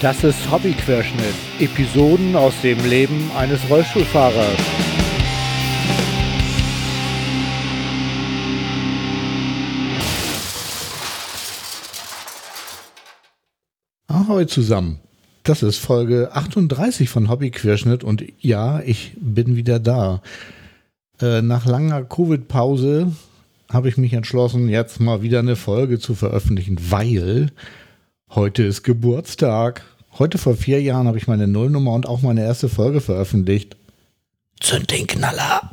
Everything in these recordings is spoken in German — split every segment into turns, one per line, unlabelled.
Das ist Hobbyquerschnitt. Episoden aus dem Leben eines Rollstuhlfahrers.
Ahoi zusammen. Das ist Folge 38 von Hobbyquerschnitt und ja, ich bin wieder da. Äh, nach langer Covid-Pause habe ich mich entschlossen, jetzt mal wieder eine Folge zu veröffentlichen, weil heute ist Geburtstag. Heute vor vier Jahren habe ich meine Nullnummer und auch meine erste Folge veröffentlicht. Zünd den Knaller.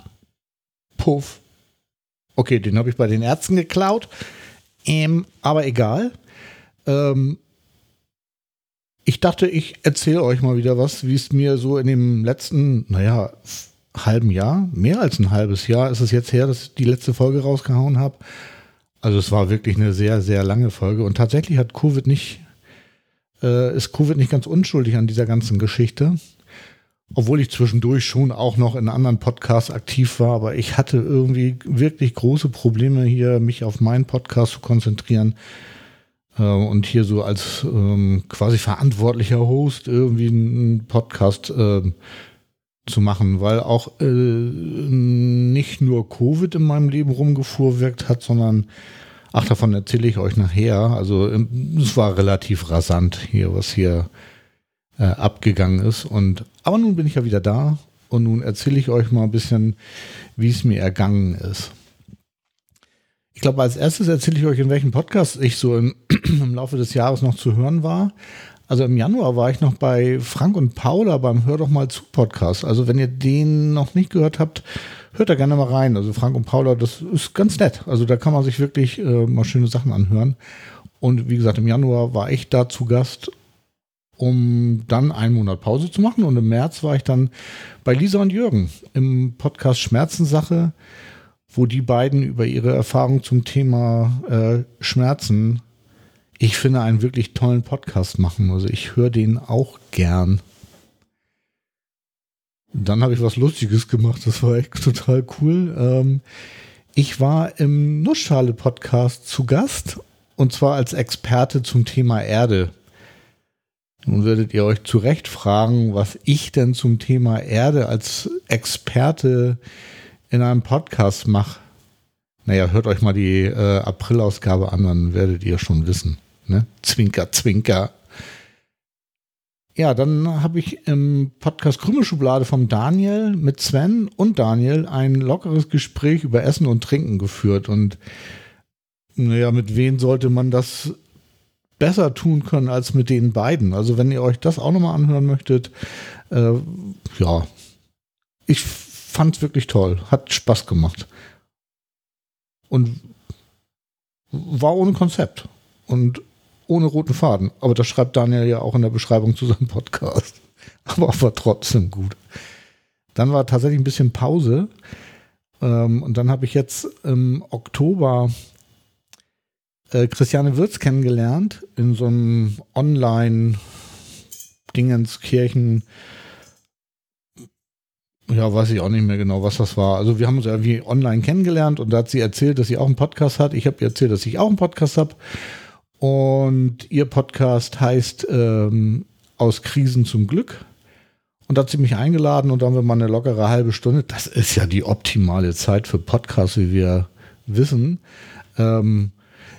Puff. Okay, den habe ich bei den Ärzten geklaut. Ähm, aber egal. Ähm, ich dachte, ich erzähle euch mal wieder was, wie es mir so in dem letzten, naja, halben Jahr, mehr als ein halbes Jahr ist es jetzt her, dass ich die letzte Folge rausgehauen habe. Also es war wirklich eine sehr, sehr lange Folge und tatsächlich hat Covid nicht, äh, ist Covid nicht ganz unschuldig an dieser ganzen Geschichte. Obwohl ich zwischendurch schon auch noch in anderen Podcasts aktiv war, aber ich hatte irgendwie wirklich große Probleme hier, mich auf meinen Podcast zu konzentrieren äh, und hier so als ähm, quasi verantwortlicher Host irgendwie einen Podcast äh, zu machen, weil auch äh, nicht nur Covid in meinem Leben rumgefuhrwirkt hat, sondern ach, davon erzähle ich euch nachher. Also ähm, es war relativ rasant hier, was hier äh, abgegangen ist. Und aber nun bin ich ja wieder da und nun erzähle ich euch mal ein bisschen, wie es mir ergangen ist. Ich glaube, als erstes erzähle ich euch, in welchem Podcast ich so im, im Laufe des Jahres noch zu hören war. Also im Januar war ich noch bei Frank und Paula beim Hör doch mal zu Podcast. Also wenn ihr den noch nicht gehört habt, hört da gerne mal rein. Also Frank und Paula, das ist ganz nett. Also da kann man sich wirklich äh, mal schöne Sachen anhören. Und wie gesagt, im Januar war ich da zu Gast, um dann einen Monat Pause zu machen. Und im März war ich dann bei Lisa und Jürgen im Podcast Schmerzensache, wo die beiden über ihre Erfahrung zum Thema äh, Schmerzen ich finde, einen wirklich tollen Podcast machen. Also ich höre den auch gern. Dann habe ich was Lustiges gemacht. Das war echt total cool. Ähm, ich war im Nussschale-Podcast zu Gast und zwar als Experte zum Thema Erde. Nun werdet ihr euch zu Recht fragen, was ich denn zum Thema Erde als Experte in einem Podcast mache. Naja, hört euch mal die äh, April-Ausgabe an, dann werdet ihr schon wissen. Ne? Zwinker, Zwinker. Ja, dann habe ich im Podcast Krümelschublade vom Daniel mit Sven und Daniel ein lockeres Gespräch über Essen und Trinken geführt. Und naja, mit wem sollte man das besser tun können als mit den beiden? Also, wenn ihr euch das auch nochmal anhören möchtet, äh, ja, ich fand es wirklich toll. Hat Spaß gemacht. Und war ohne Konzept. Und ohne roten Faden. Aber das schreibt Daniel ja auch in der Beschreibung zu seinem Podcast. Aber war trotzdem gut. Dann war tatsächlich ein bisschen Pause. Ähm, und dann habe ich jetzt im Oktober äh, Christiane Wirz kennengelernt in so einem Online-Dingenskirchen. Ja, weiß ich auch nicht mehr genau, was das war. Also wir haben uns irgendwie online kennengelernt und da hat sie erzählt, dass sie auch einen Podcast hat. Ich habe ihr erzählt, dass ich auch einen Podcast habe. Und ihr Podcast heißt ähm, Aus Krisen zum Glück. Und da hat sie mich eingeladen und dann haben wir mal eine lockere halbe Stunde. Das ist ja die optimale Zeit für Podcasts, wie wir wissen. Ähm,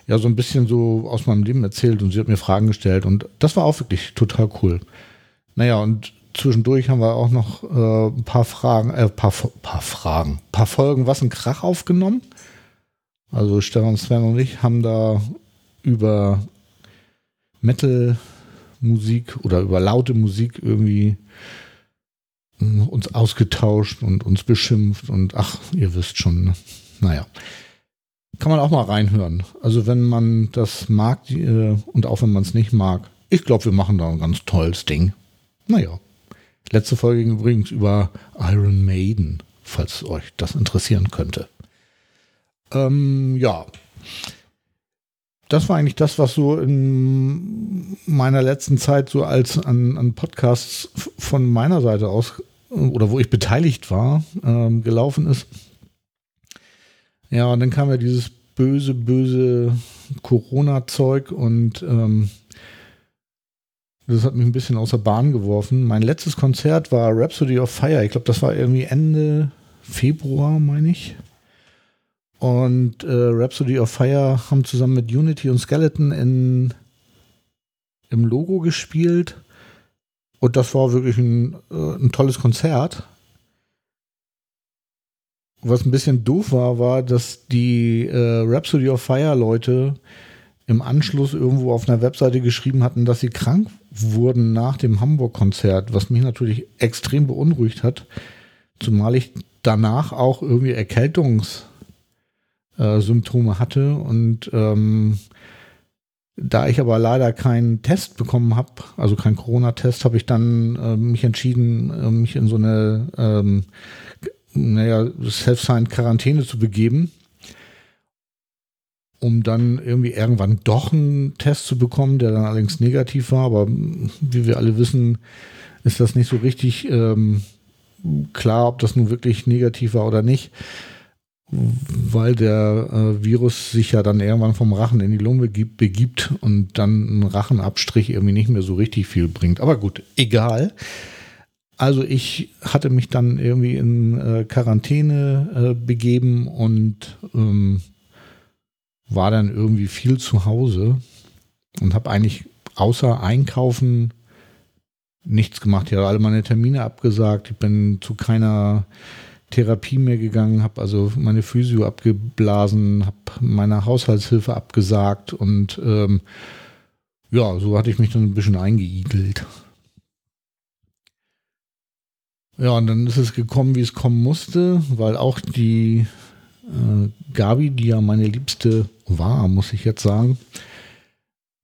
ja, so ein bisschen so aus meinem Leben erzählt und sie hat mir Fragen gestellt und das war auch wirklich total cool. Naja, und zwischendurch haben wir auch noch äh, ein paar Fragen, äh, paar, paar Fragen, paar Folgen Was ein Krach aufgenommen. Also Stefan, Sven und ich haben da über Metal-Musik oder über laute Musik irgendwie hm, uns ausgetauscht und uns beschimpft und ach, ihr wisst schon, ne? naja. Kann man auch mal reinhören. Also wenn man das mag äh, und auch wenn man es nicht mag. Ich glaube, wir machen da ein ganz tolles Ding. Naja. Letzte Folge ging übrigens über Iron Maiden, falls euch das interessieren könnte. Ähm, ja das war eigentlich das, was so in meiner letzten Zeit so als an, an Podcasts von meiner Seite aus oder wo ich beteiligt war, ähm, gelaufen ist. Ja, und dann kam ja dieses böse, böse Corona-Zeug und ähm, Das hat mich ein bisschen außer Bahn geworfen. Mein letztes Konzert war Rhapsody of Fire. Ich glaube, das war irgendwie Ende Februar, meine ich. Und äh, Rhapsody of Fire haben zusammen mit Unity und Skeleton in, im Logo gespielt. Und das war wirklich ein, äh, ein tolles Konzert. Was ein bisschen doof war, war, dass die äh, Rhapsody of Fire Leute im Anschluss irgendwo auf einer Webseite geschrieben hatten, dass sie krank wurden nach dem Hamburg-Konzert, was mich natürlich extrem beunruhigt hat, zumal ich danach auch irgendwie Erkältungssymptome äh, hatte und ähm, da ich aber leider keinen Test bekommen habe, also keinen Corona-Test, habe ich dann äh, mich entschieden, äh, mich in so eine ähm, naja, Self-Signed-Quarantäne zu begeben, um dann irgendwie irgendwann doch einen Test zu bekommen, der dann allerdings negativ war. Aber wie wir alle wissen, ist das nicht so richtig ähm, klar, ob das nun wirklich negativ war oder nicht, weil der äh, Virus sich ja dann irgendwann vom Rachen in die Lunge begibt und dann ein Rachenabstrich irgendwie nicht mehr so richtig viel bringt. Aber gut, egal. Also ich hatte mich dann irgendwie in äh, Quarantäne äh, begeben und ähm, war dann irgendwie viel zu Hause und habe eigentlich außer Einkaufen nichts gemacht. Ich habe alle meine Termine abgesagt. Ich bin zu keiner Therapie mehr gegangen, habe also meine Physio abgeblasen, habe meine Haushaltshilfe abgesagt und ähm, ja, so hatte ich mich dann ein bisschen eingeigelt. Ja, und dann ist es gekommen, wie es kommen musste, weil auch die äh, Gabi, die ja meine Liebste war, muss ich jetzt sagen,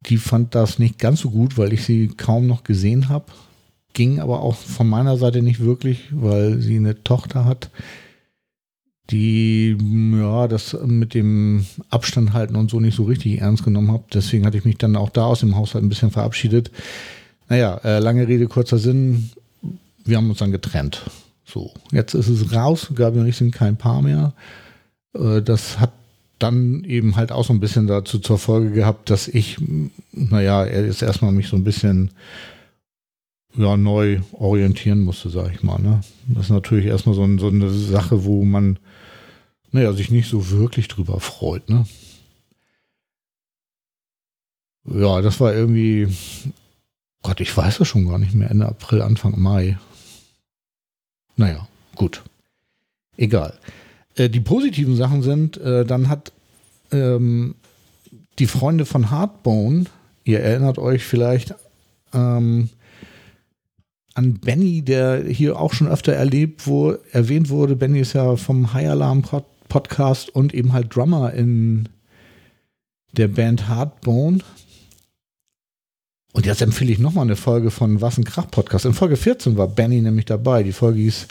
die fand das nicht ganz so gut, weil ich sie kaum noch gesehen habe. Ging aber auch von meiner Seite nicht wirklich, weil sie eine Tochter hat, die ja das mit dem Abstand halten und so nicht so richtig ernst genommen hat. Deswegen hatte ich mich dann auch da aus dem Haushalt ein bisschen verabschiedet. Naja, äh, lange Rede, kurzer Sinn wir haben uns dann getrennt. So, jetzt ist es raus. Gabi und ich sind kein Paar mehr. Äh, das hat dann eben halt auch so ein bisschen dazu zur Folge gehabt, dass ich, naja, er ist erstmal mich so ein bisschen ja, neu orientieren musste, sag ich mal. Ne? Das ist natürlich erstmal so, ein, so eine Sache, wo man naja, sich nicht so wirklich drüber freut. Ne? Ja, das war irgendwie, Gott, ich weiß es schon gar nicht mehr, Ende April, Anfang Mai. Naja, gut. Egal. Äh, die positiven Sachen sind, äh, dann hat ähm, die Freunde von Hardbone, ihr erinnert euch vielleicht ähm, an Benny, der hier auch schon öfter erlebt, wo erwähnt wurde. Benny ist ja vom High Alarm Podcast und eben halt Drummer in der Band Hardbone. Und jetzt empfehle ich nochmal eine Folge von Was ein Krach Podcast. In Folge 14 war Benny nämlich dabei. Die Folge hieß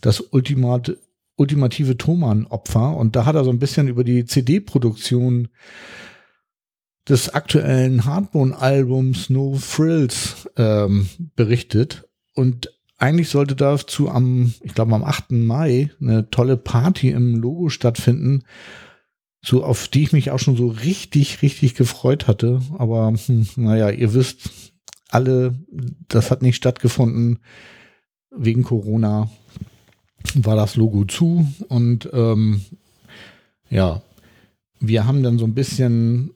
Das Ultimat, ultimative Thomann-Opfer. Und da hat er so ein bisschen über die CD-Produktion des aktuellen Hardbone-Albums No Frills ähm, berichtet. Und eigentlich sollte dazu am, ich glaube am 8. Mai eine tolle Party im Logo stattfinden so auf die ich mich auch schon so richtig, richtig gefreut hatte. Aber hm, naja, ihr wisst alle, das hat nicht stattgefunden. Wegen Corona war das Logo zu und ähm, ja, wir haben dann so ein bisschen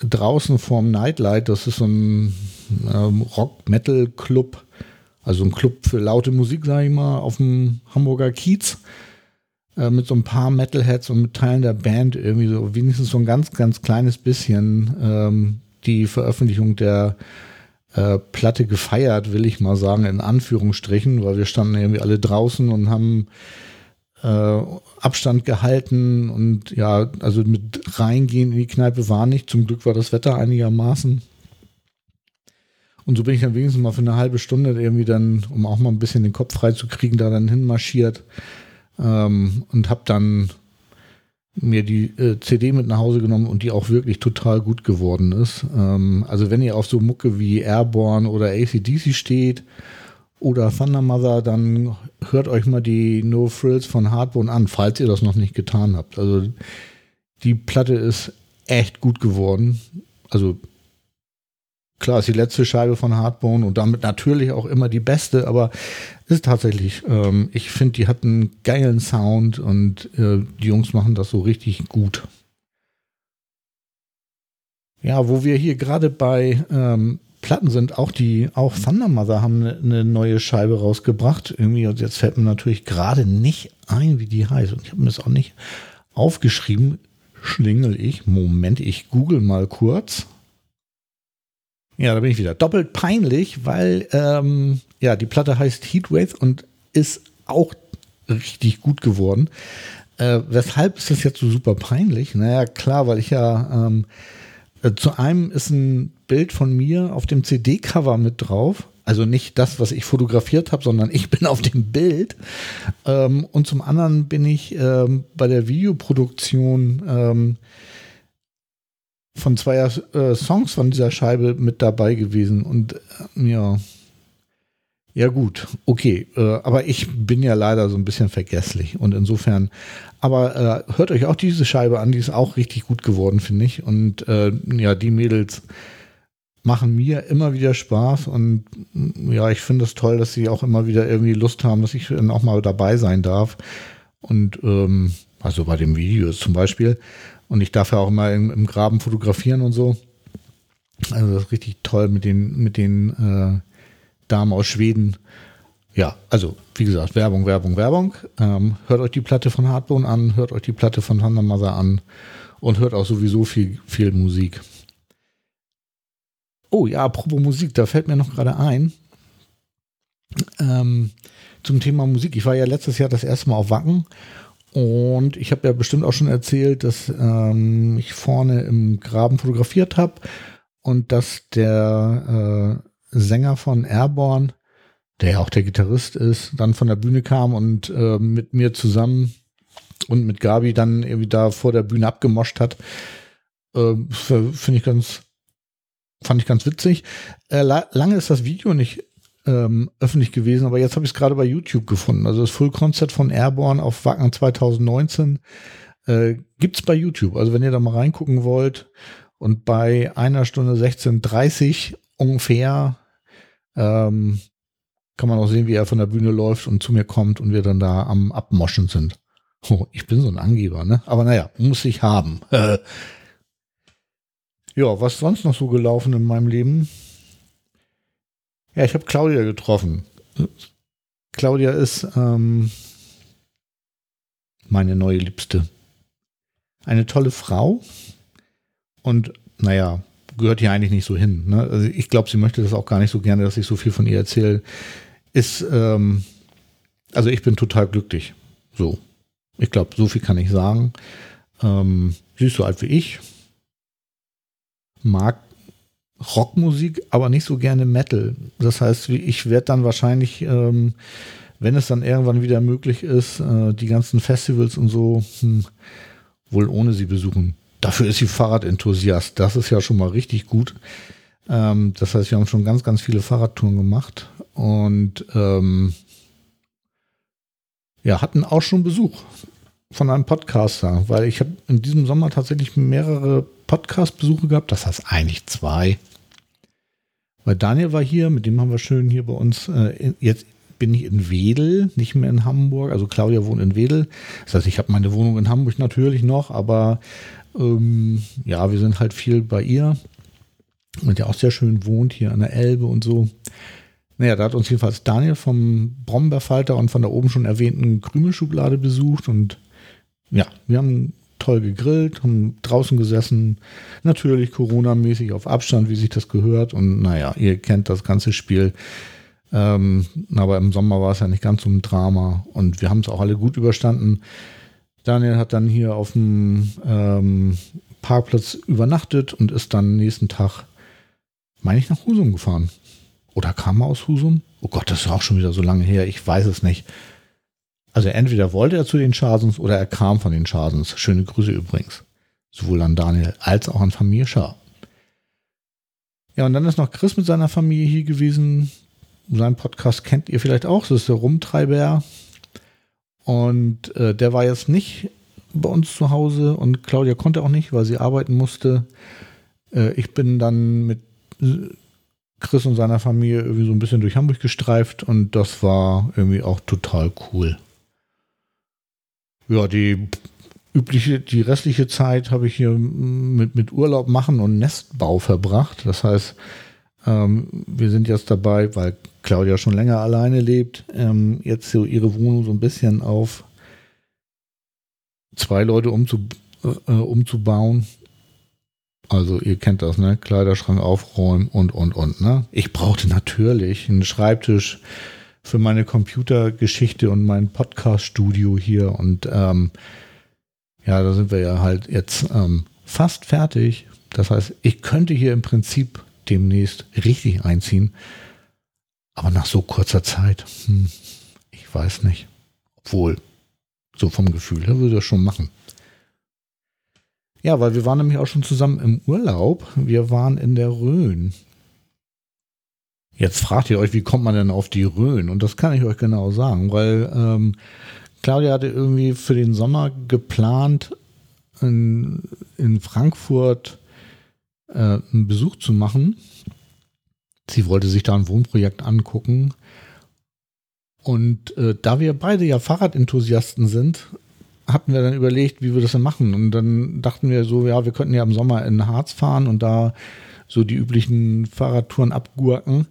draußen vorm Nightlight, das ist so ein ähm, Rock-Metal-Club, also ein Club für laute Musik, sage ich mal, auf dem Hamburger Kiez äh, mit so ein paar Metalheads und mit Teilen der Band irgendwie so wenigstens so ein ganz, ganz kleines bisschen ähm, die Veröffentlichung der äh, Platte gefeiert, will ich mal sagen, in Anführungsstrichen, weil wir standen irgendwie alle draußen und haben äh, Abstand gehalten und ja, also mit reingehen in die Kneipe war nicht. Zum Glück war das Wetter einigermaßen. Und so bin ich dann wenigstens mal für eine halbe Stunde irgendwie dann, um auch mal ein bisschen den Kopf frei zu kriegen, da dann hinmarschiert ähm, und habe dann mir die äh, CD mit nach Hause genommen und die auch wirklich total gut geworden ist. Ähm, also wenn ihr auf so Mucke wie Airborne oder ACDC steht oder Thunder Mother, dann hört euch mal die No Frills von Hardbone an, falls ihr das noch nicht getan habt. Also die Platte ist echt gut geworden. Also klar, ist die letzte Scheibe von Hardbone und damit natürlich auch immer die beste, aber ist tatsächlich, ähm, ich finde, die hat einen geilen Sound und äh, die Jungs machen das so richtig gut. Ja, wo wir hier gerade bei ähm, Platten sind, auch die, auch Thunder Mother haben eine, eine neue Scheibe rausgebracht. Irgendwie, und jetzt fällt mir natürlich gerade nicht ein, wie die heißt. Und ich habe mir das auch nicht aufgeschrieben. Schlingel ich. Moment, ich google mal kurz. Ja, da bin ich wieder. Doppelt peinlich, weil ähm, ja, die Platte heißt Heatwave und ist auch richtig gut geworden. Äh, weshalb ist das jetzt so super peinlich? Naja, klar, weil ich ja ähm, äh, zu einem ist ein Bild von mir auf dem CD-Cover mit drauf. Also nicht das, was ich fotografiert habe, sondern ich bin auf dem Bild. Ähm, und zum anderen bin ich ähm, bei der Videoproduktion ähm, von zwei äh, Songs von dieser Scheibe mit dabei gewesen. Und äh, ja, ja gut, okay. Äh, aber ich bin ja leider so ein bisschen vergesslich. Und insofern, aber äh, hört euch auch diese Scheibe an, die ist auch richtig gut geworden, finde ich. Und äh, ja, die Mädels machen mir immer wieder Spaß und ja, ich finde es toll, dass sie auch immer wieder irgendwie Lust haben, dass ich dann auch mal dabei sein darf. Und ähm, also bei dem Video zum Beispiel. Und ich darf ja auch immer im, im Graben fotografieren und so. Also das ist richtig toll mit den, mit den äh, Damen aus Schweden. Ja, also wie gesagt, Werbung, Werbung, Werbung. Ähm, hört euch die Platte von Hardbone an, hört euch die Platte von Thunder Mother an und hört auch sowieso viel, viel Musik. Oh ja, apropos Musik, da fällt mir noch gerade ein. Ähm, zum Thema Musik. Ich war ja letztes Jahr das erste Mal auf Wacken und ich habe ja bestimmt auch schon erzählt, dass ähm, ich vorne im Graben fotografiert habe und dass der äh, Sänger von Airborne, der ja auch der Gitarrist ist, dann von der Bühne kam und äh, mit mir zusammen und mit Gabi dann irgendwie da vor der Bühne abgemoscht hat. Äh, Finde ich ganz, fand ich ganz witzig. Äh, la lange ist das Video nicht ähm, öffentlich gewesen, aber jetzt habe ich es gerade bei YouTube gefunden. Also das Full Concert von Airborne auf Wacken 2019 äh, gibt es bei YouTube. Also wenn ihr da mal reingucken wollt und bei einer Stunde 16.30 ungefähr ähm, kann man auch sehen, wie er von der Bühne läuft und zu mir kommt und wir dann da am Abmoschen sind. Oh, ich bin so ein Angeber, ne? Aber naja, muss ich haben. ja, was sonst noch so gelaufen in meinem Leben? Ja, ich habe Claudia getroffen. Claudia ist ähm, meine neue Liebste. Eine tolle Frau und naja, gehört hier eigentlich nicht so hin. Ne? Also ich glaube, sie möchte das auch gar nicht so gerne, dass ich so viel von ihr erzähle. Ist, ähm, also ich bin total glücklich. So. Ich glaube, so viel kann ich sagen. Ähm, sie ist so alt wie ich. Mag Rockmusik, aber nicht so gerne Metal. Das heißt, ich werde dann wahrscheinlich, ähm, wenn es dann irgendwann wieder möglich ist, äh, die ganzen Festivals und so hm, wohl ohne sie besuchen. Dafür ist sie Fahrradenthusiast. Das ist ja schon mal richtig gut. Ähm, das heißt, wir haben schon ganz, ganz viele Fahrradtouren gemacht und ähm, ja, hatten auch schon Besuch von einem Podcaster, weil ich habe in diesem Sommer tatsächlich mehrere Podcast-Besuche gehabt. Das heißt eigentlich zwei. Weil Daniel war hier, mit dem haben wir schön hier bei uns. Äh, jetzt bin ich in Wedel, nicht mehr in Hamburg. Also Claudia wohnt in Wedel. Das heißt, ich habe meine Wohnung in Hamburg natürlich noch, aber ähm, ja, wir sind halt viel bei ihr. Und ja auch sehr schön wohnt hier an der Elbe und so. Naja, da hat uns jedenfalls Daniel vom Brombeerfalter und von der oben schon erwähnten Krümelschublade besucht. Und ja, wir haben toll gegrillt, haben draußen gesessen. Natürlich Corona-mäßig auf Abstand, wie sich das gehört. Und naja, ihr kennt das ganze Spiel. Ähm, aber im Sommer war es ja nicht ganz so ein Drama. Und wir haben es auch alle gut überstanden. Daniel hat dann hier auf dem ähm, Parkplatz übernachtet und ist dann nächsten Tag, meine ich, nach Husum gefahren. Oder kam er aus Husum? Oh Gott, das ist auch schon wieder so lange her. Ich weiß es nicht. Also entweder wollte er zu den Schasens oder er kam von den Schasens. Schöne Grüße übrigens. Sowohl an Daniel als auch an Familie Schar. Ja, und dann ist noch Chris mit seiner Familie hier gewesen. Sein Podcast kennt ihr vielleicht auch. Das ist der Rumtreiber. Und äh, der war jetzt nicht bei uns zu Hause und Claudia konnte auch nicht, weil sie arbeiten musste. Äh, ich bin dann mit Chris und seiner Familie irgendwie so ein bisschen durch Hamburg gestreift und das war irgendwie auch total cool. Ja, die übliche, die restliche Zeit habe ich hier mit, mit Urlaub machen und Nestbau verbracht. Das heißt, ähm, wir sind jetzt dabei, weil Claudia schon länger alleine lebt, ähm, jetzt so ihre Wohnung so ein bisschen auf zwei Leute umzu, äh, umzubauen. Also ihr kennt das, ne? Kleiderschrank aufräumen und, und, und, ne? Ich brauchte natürlich einen Schreibtisch für meine Computergeschichte und mein Podcast-Studio hier und ähm, ja, da sind wir ja halt jetzt ähm, fast fertig. Das heißt, ich könnte hier im Prinzip demnächst richtig einziehen. Aber nach so kurzer Zeit, hm, ich weiß nicht. Obwohl, so vom Gefühl her würde das schon machen. Ja, weil wir waren nämlich auch schon zusammen im Urlaub. Wir waren in der Rhön. Jetzt fragt ihr euch, wie kommt man denn auf die Rhön? Und das kann ich euch genau sagen, weil ähm, Claudia hatte irgendwie für den Sommer geplant, in, in Frankfurt äh, einen Besuch zu machen. Sie wollte sich da ein Wohnprojekt angucken. Und äh, da wir beide ja Fahrradenthusiasten sind, hatten wir dann überlegt, wie wir das denn machen. Und dann dachten wir so, ja, wir könnten ja im Sommer in Harz fahren und da so die üblichen Fahrradtouren abgurken.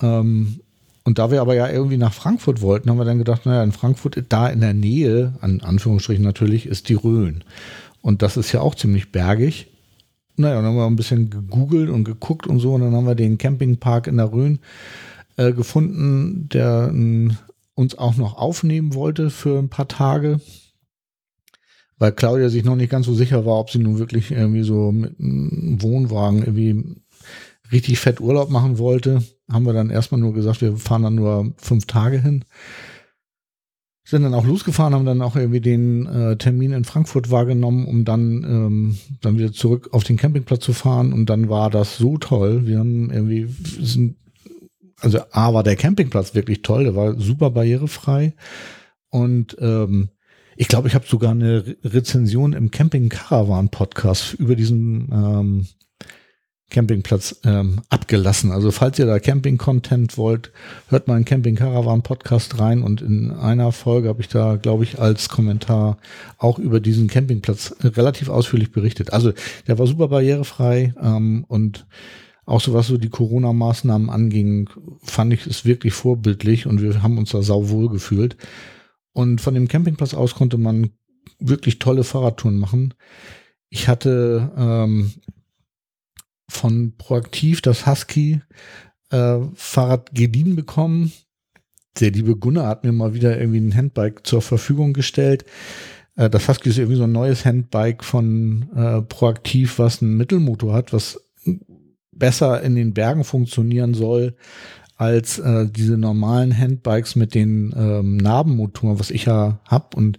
Ähm, und da wir aber ja irgendwie nach Frankfurt wollten, haben wir dann gedacht, naja, in Frankfurt, da in der Nähe, an Anführungsstrichen natürlich, ist die Rhön. Und das ist ja auch ziemlich bergig. Naja, dann haben wir ein bisschen gegoogelt und geguckt und so. Und dann haben wir den Campingpark in der Rhön äh, gefunden, der äh, uns auch noch aufnehmen wollte für ein paar Tage. Weil Claudia sich noch nicht ganz so sicher war, ob sie nun wirklich irgendwie so mit einem Wohnwagen irgendwie richtig fett Urlaub machen wollte haben wir dann erstmal nur gesagt, wir fahren dann nur fünf Tage hin. Sind dann auch losgefahren, haben dann auch irgendwie den äh, Termin in Frankfurt wahrgenommen, um dann, ähm, dann wieder zurück auf den Campingplatz zu fahren. Und dann war das so toll. Wir haben irgendwie, sind, also A war der Campingplatz wirklich toll, der war super barrierefrei. Und ähm, ich glaube, ich habe sogar eine Rezension im Camping Caravan Podcast über diesen ähm, Campingplatz ähm, abgelassen. Also falls ihr da Camping-Content wollt, hört mal einen Camping-Caravan-Podcast rein und in einer Folge habe ich da, glaube ich, als Kommentar auch über diesen Campingplatz relativ ausführlich berichtet. Also der war super barrierefrei ähm, und auch so was so die Corona-Maßnahmen anging, fand ich es wirklich vorbildlich und wir haben uns da sauwohl gefühlt. Und von dem Campingplatz aus konnte man wirklich tolle Fahrradtouren machen. Ich hatte ähm, von Proaktiv das Husky äh, Fahrrad geliehen bekommen. Der liebe Gunnar hat mir mal wieder irgendwie ein Handbike zur Verfügung gestellt. Äh, das Husky ist irgendwie so ein neues Handbike von äh, Proaktiv, was einen Mittelmotor hat, was besser in den Bergen funktionieren soll als äh, diese normalen Handbikes mit den ähm, Narbenmotoren, was ich ja hab. Und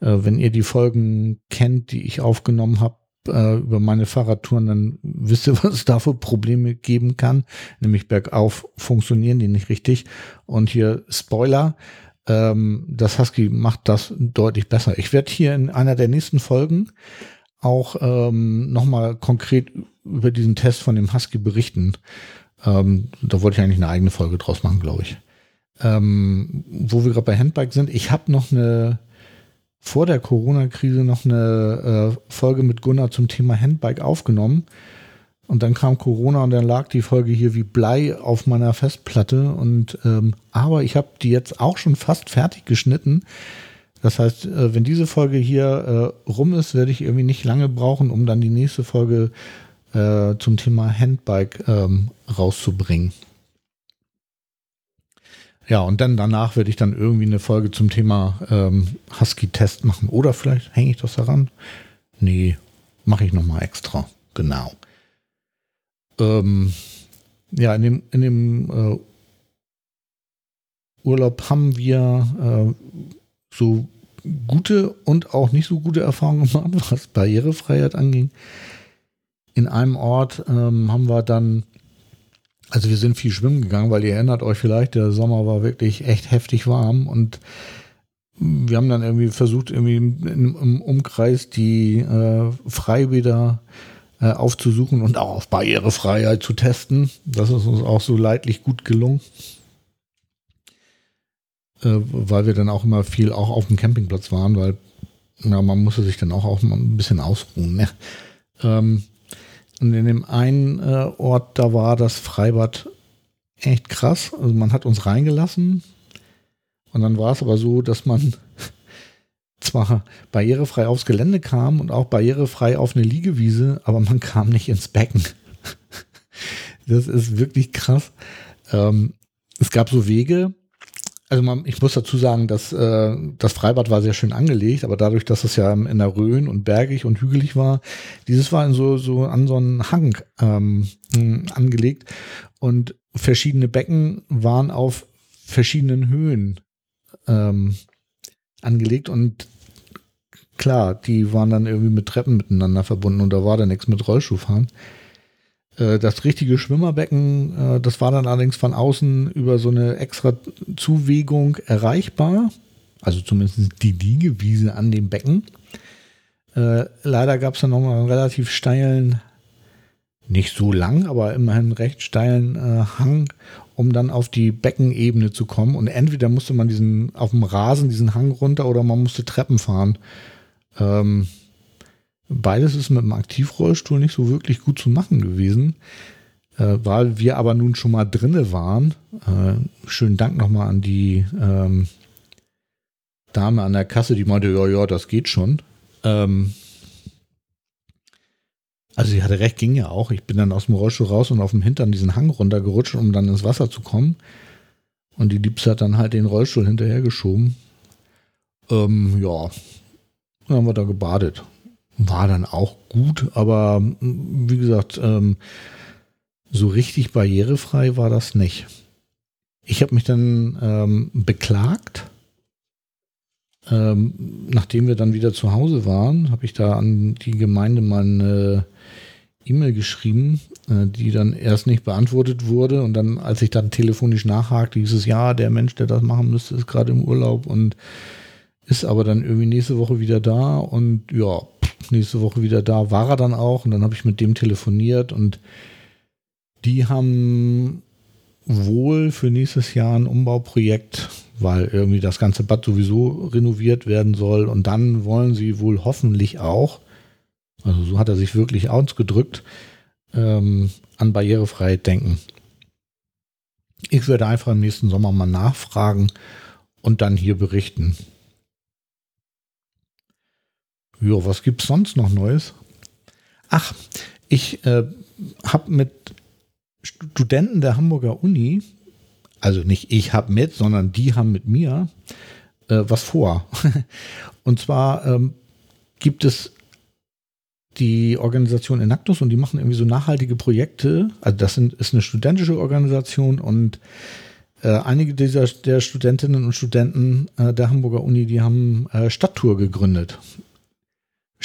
äh, wenn ihr die Folgen kennt, die ich aufgenommen habe, äh, über meine Fahrradtouren, dann wisst ihr, was es da für Probleme geben kann. Nämlich bergauf funktionieren die nicht richtig. Und hier Spoiler, ähm, das Husky macht das deutlich besser. Ich werde hier in einer der nächsten Folgen auch ähm, nochmal konkret über diesen Test von dem Husky berichten. Ähm, da wollte ich eigentlich eine eigene Folge draus machen, glaube ich. Ähm, wo wir gerade bei Handbike sind, ich habe noch eine vor der Corona-Krise noch eine äh, Folge mit Gunnar zum Thema Handbike aufgenommen. Und dann kam Corona und dann lag die Folge hier wie Blei auf meiner Festplatte. Und ähm, aber ich habe die jetzt auch schon fast fertig geschnitten. Das heißt, äh, wenn diese Folge hier äh, rum ist, werde ich irgendwie nicht lange brauchen, um dann die nächste Folge äh, zum Thema Handbike ähm, rauszubringen. Ja, und dann danach werde ich dann irgendwie eine Folge zum Thema ähm, Husky-Test machen. Oder vielleicht hänge ich das daran. Nee, mache ich nochmal extra. Genau. Ähm, ja, in dem, in dem äh, Urlaub haben wir äh, so gute und auch nicht so gute Erfahrungen gemacht, was Barrierefreiheit anging. In einem Ort ähm, haben wir dann also wir sind viel schwimmen gegangen, weil ihr erinnert euch vielleicht, der Sommer war wirklich echt heftig warm und wir haben dann irgendwie versucht, irgendwie im, Umkreis die äh, Freibäder äh, aufzusuchen und auch auf Barrierefreiheit zu testen. Das ist uns auch so leidlich gut gelungen. Äh, weil wir dann auch immer viel auch auf dem Campingplatz waren, weil ja, man musste sich dann auch, auch ein bisschen ausruhen. Ne? Ähm, und in dem einen äh, Ort, da war das Freibad echt krass. Also man hat uns reingelassen und dann war es aber so, dass man zwar barrierefrei aufs Gelände kam und auch barrierefrei auf eine Liegewiese, aber man kam nicht ins Becken. das ist wirklich krass. Ähm, es gab so Wege, also man, ich muss dazu sagen, dass äh, das Freibad war sehr schön angelegt, aber dadurch, dass es ja in der Rhön und bergig und hügelig war, dieses war in so, so an so einen Hang ähm, angelegt und verschiedene Becken waren auf verschiedenen Höhen ähm, angelegt und klar, die waren dann irgendwie mit Treppen miteinander verbunden und da war dann nichts mit Rollschuhfahren. Äh, das richtige Schwimmerbecken, äh, das war dann allerdings von außen über so eine extra Zuwegung erreichbar. Also zumindest die Liegewiese an dem Becken. Äh, leider gab es dann nochmal einen relativ steilen, nicht so lang, aber immerhin recht steilen äh, Hang, um dann auf die Beckenebene zu kommen. Und entweder musste man diesen auf dem Rasen diesen Hang runter oder man musste Treppen fahren. Ähm, Beides ist mit dem Aktivrollstuhl nicht so wirklich gut zu machen gewesen, äh, weil wir aber nun schon mal drinne waren. Äh, schönen Dank nochmal an die ähm, Dame an der Kasse, die meinte, ja, ja, das geht schon. Ähm, also sie hatte recht, ging ja auch. Ich bin dann aus dem Rollstuhl raus und auf dem Hintern diesen Hang runtergerutscht, um dann ins Wasser zu kommen. Und die Liebste hat dann halt den Rollstuhl hinterhergeschoben. Ähm, ja, dann haben wir da gebadet war dann auch gut, aber wie gesagt, ähm, so richtig barrierefrei war das nicht. Ich habe mich dann ähm, beklagt. Ähm, nachdem wir dann wieder zu Hause waren, habe ich da an die Gemeinde mal eine E-Mail geschrieben, äh, die dann erst nicht beantwortet wurde. Und dann, als ich dann telefonisch nachhakte, hieß es, ja, der Mensch, der das machen müsste, ist gerade im Urlaub und ist aber dann irgendwie nächste Woche wieder da. Und ja, nächste Woche wieder da, war er dann auch und dann habe ich mit dem telefoniert und die haben wohl für nächstes Jahr ein Umbauprojekt, weil irgendwie das ganze Bad sowieso renoviert werden soll und dann wollen sie wohl hoffentlich auch, also so hat er sich wirklich ausgedrückt, ähm, an Barrierefreiheit denken. Ich werde einfach im nächsten Sommer mal nachfragen und dann hier berichten. Ja, was gibt's sonst noch Neues? Ach, ich äh, habe mit Studenten der Hamburger Uni, also nicht ich habe mit, sondern die haben mit mir äh, was vor. und zwar ähm, gibt es die Organisation Enactus und die machen irgendwie so nachhaltige Projekte. Also das sind, ist eine studentische Organisation und äh, einige dieser der Studentinnen und Studenten äh, der Hamburger Uni, die haben äh, Stadttour gegründet.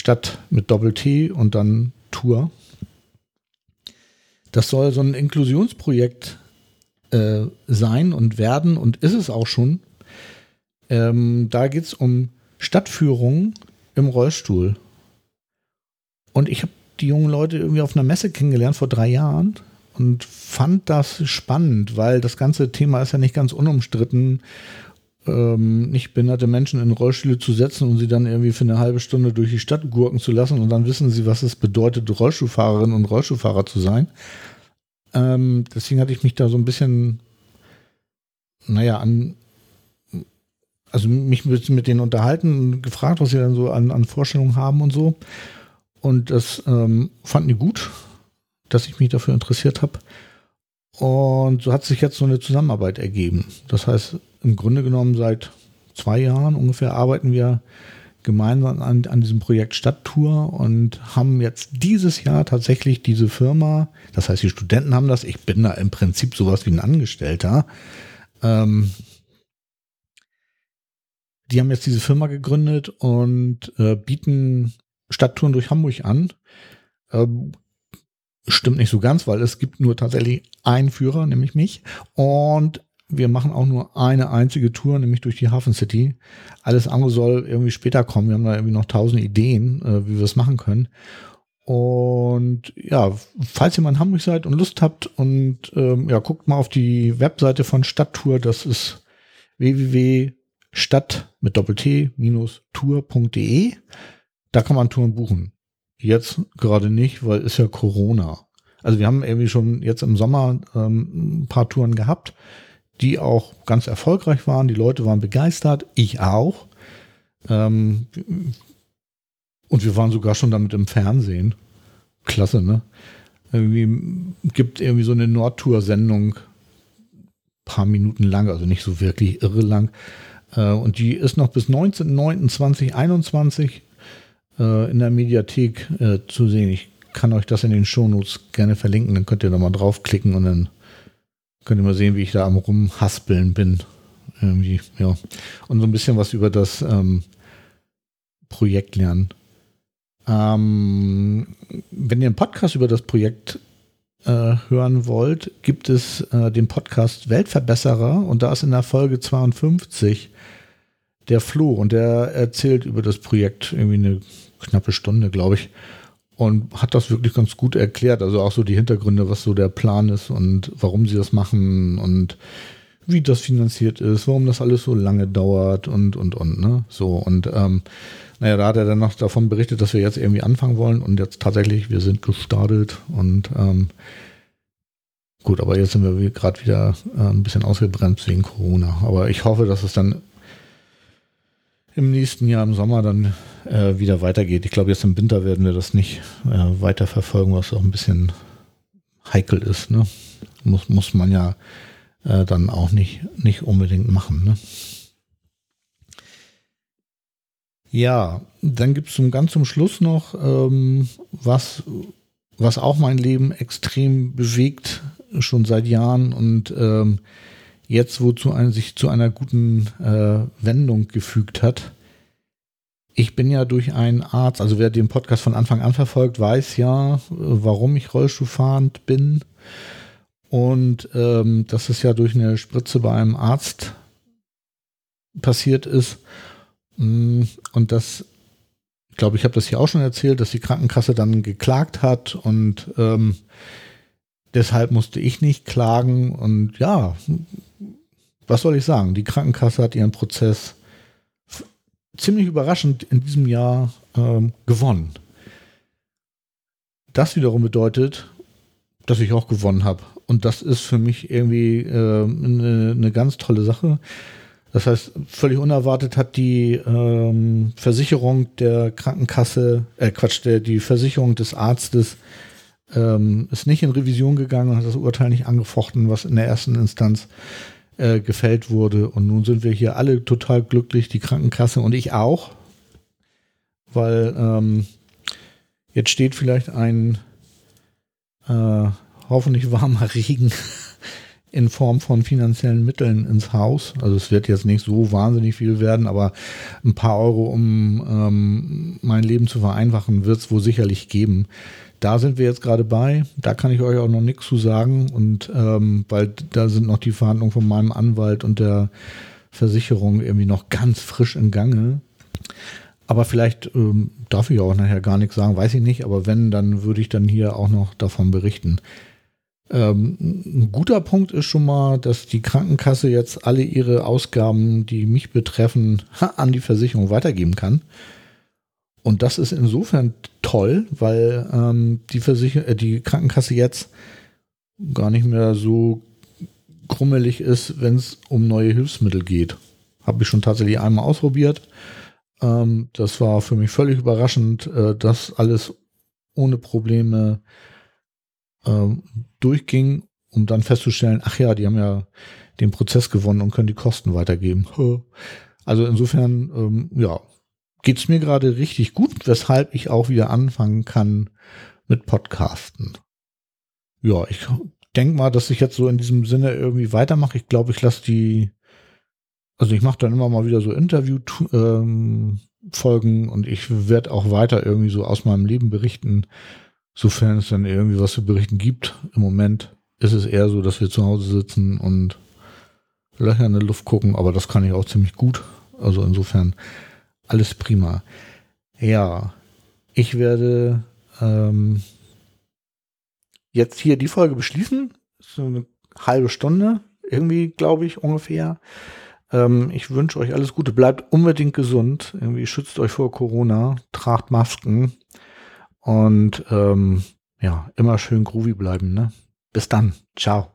Stadt mit Doppel-T und dann Tour. Das soll so ein Inklusionsprojekt äh, sein und werden und ist es auch schon. Ähm, da geht es um Stadtführung im Rollstuhl. Und ich habe die jungen Leute irgendwie auf einer Messe kennengelernt vor drei Jahren und fand das spannend, weil das ganze Thema ist ja nicht ganz unumstritten ähm, nicht behinderte Menschen in Rollstühle zu setzen und sie dann irgendwie für eine halbe Stunde durch die Stadt gurken zu lassen und dann wissen sie, was es bedeutet, Rollstuhlfahrerin und Rollstuhlfahrer zu sein. Ähm, deswegen hatte ich mich da so ein bisschen, naja, an, also mich mit, mit denen unterhalten und gefragt, was sie dann so an, an Vorstellungen haben und so. Und das ähm, fanden die gut, dass ich mich dafür interessiert habe. Und so hat sich jetzt so eine Zusammenarbeit ergeben. Das heißt, im Grunde genommen seit zwei Jahren ungefähr arbeiten wir gemeinsam an, an diesem Projekt Stadttour und haben jetzt dieses Jahr tatsächlich diese Firma, das heißt die Studenten haben das, ich bin da im Prinzip sowas wie ein Angestellter, ähm, die haben jetzt diese Firma gegründet und äh, bieten Stadttouren durch Hamburg an. Ähm, stimmt nicht so ganz, weil es gibt nur tatsächlich einen Führer, nämlich mich. Und wir machen auch nur eine einzige Tour, nämlich durch die Hafen City. Alles andere soll irgendwie später kommen. Wir haben da irgendwie noch tausend Ideen, äh, wie wir es machen können. Und ja, falls ihr mal in Hamburg seid und Lust habt und ähm, ja, guckt mal auf die Webseite von Stadttour. Das ist www.stadt mit doppelt-tour.de. Da kann man Touren buchen. Jetzt gerade nicht, weil ist ja Corona. Also wir haben irgendwie schon jetzt im Sommer ähm, ein paar Touren gehabt, die auch ganz erfolgreich waren. Die Leute waren begeistert, ich auch. Ähm, und wir waren sogar schon damit im Fernsehen. Klasse, ne? Irgendwie gibt irgendwie so eine Nordtour-Sendung, paar Minuten lang, also nicht so wirklich irre lang. Äh, und die ist noch bis 19.09.2021 äh, in der Mediathek äh, zu sehen. Ich kann euch das in den Shownotes gerne verlinken, dann könnt ihr da mal draufklicken und dann könnt ihr mal sehen, wie ich da am rumhaspeln bin. Irgendwie, ja. Und so ein bisschen was über das ähm, Projekt lernen. Ähm, wenn ihr einen Podcast über das Projekt äh, hören wollt, gibt es äh, den Podcast Weltverbesserer und da ist in der Folge 52 der Flo und der erzählt über das Projekt irgendwie eine knappe Stunde, glaube ich. Und hat das wirklich ganz gut erklärt. Also auch so die Hintergründe, was so der Plan ist und warum sie das machen und wie das finanziert ist, warum das alles so lange dauert und, und, und, ne? So, und ähm, naja, da hat er dann noch davon berichtet, dass wir jetzt irgendwie anfangen wollen und jetzt tatsächlich, wir sind gestartet und ähm, gut, aber jetzt sind wir gerade wieder äh, ein bisschen ausgebremst wegen Corona. Aber ich hoffe, dass es dann im nächsten Jahr im Sommer dann äh, wieder weitergeht. Ich glaube, jetzt im Winter werden wir das nicht äh, weiter verfolgen, was auch ein bisschen heikel ist. Ne? Muss, muss man ja äh, dann auch nicht, nicht unbedingt machen. Ne? Ja, dann gibt es ganz zum Schluss noch ähm, was, was auch mein Leben extrem bewegt, schon seit Jahren und ähm, jetzt wozu ein, sich zu einer guten äh, Wendung gefügt hat. Ich bin ja durch einen Arzt, also wer den Podcast von Anfang an verfolgt, weiß ja, warum ich Rollstuhlfahrend bin. Und ähm, dass es ja durch eine Spritze bei einem Arzt passiert ist. Mm, und das, ich glaube, ich habe das hier auch schon erzählt, dass die Krankenkasse dann geklagt hat und ähm, deshalb musste ich nicht klagen. Und ja, was soll ich sagen? Die Krankenkasse hat ihren Prozess ziemlich überraschend in diesem Jahr ähm, gewonnen. Das wiederum bedeutet, dass ich auch gewonnen habe. Und das ist für mich irgendwie äh, eine, eine ganz tolle Sache. Das heißt, völlig unerwartet hat die ähm, Versicherung der Krankenkasse, äh Quatsch, der, die Versicherung des Arztes ähm, ist nicht in Revision gegangen und hat das Urteil nicht angefochten, was in der ersten Instanz äh, gefällt wurde. Und nun sind wir hier alle total glücklich, die Krankenkasse und ich auch, weil ähm, jetzt steht vielleicht ein äh, hoffentlich warmer Regen in Form von finanziellen Mitteln ins Haus. Also es wird jetzt nicht so wahnsinnig viel werden, aber ein paar Euro, um ähm, mein Leben zu vereinfachen, wird es wohl sicherlich geben. Da sind wir jetzt gerade bei. Da kann ich euch auch noch nichts zu sagen. Und ähm, weil da sind noch die Verhandlungen von meinem Anwalt und der Versicherung irgendwie noch ganz frisch in Gange. Aber vielleicht ähm, darf ich auch nachher gar nichts sagen, weiß ich nicht. Aber wenn, dann würde ich dann hier auch noch davon berichten. Ähm, ein guter Punkt ist schon mal, dass die Krankenkasse jetzt alle ihre Ausgaben, die mich betreffen, an die Versicherung weitergeben kann. Und das ist insofern toll, weil ähm, die, Versicher äh, die Krankenkasse jetzt gar nicht mehr so krummelig ist, wenn es um neue Hilfsmittel geht. Habe ich schon tatsächlich einmal ausprobiert. Ähm, das war für mich völlig überraschend, äh, dass alles ohne Probleme ähm, durchging, um dann festzustellen, ach ja, die haben ja den Prozess gewonnen und können die Kosten weitergeben. Also insofern, ähm, ja, geht es mir gerade richtig gut, weshalb ich auch wieder anfangen kann mit Podcasten. Ja, ich denke mal, dass ich jetzt so in diesem Sinne irgendwie weitermache. Ich glaube, ich lasse die, also ich mache dann immer mal wieder so Interview-Folgen ähm, und ich werde auch weiter irgendwie so aus meinem Leben berichten, sofern es dann irgendwie was zu berichten gibt. Im Moment ist es eher so, dass wir zu Hause sitzen und Löcher in der Luft gucken, aber das kann ich auch ziemlich gut. Also insofern alles prima. Ja, ich werde ähm, jetzt hier die Folge beschließen. So eine halbe Stunde, irgendwie, glaube ich, ungefähr. Ähm, ich wünsche euch alles Gute. Bleibt unbedingt gesund. Irgendwie schützt euch vor Corona. Tragt Masken. Und ähm, ja, immer schön groovy bleiben. Ne? Bis dann. Ciao.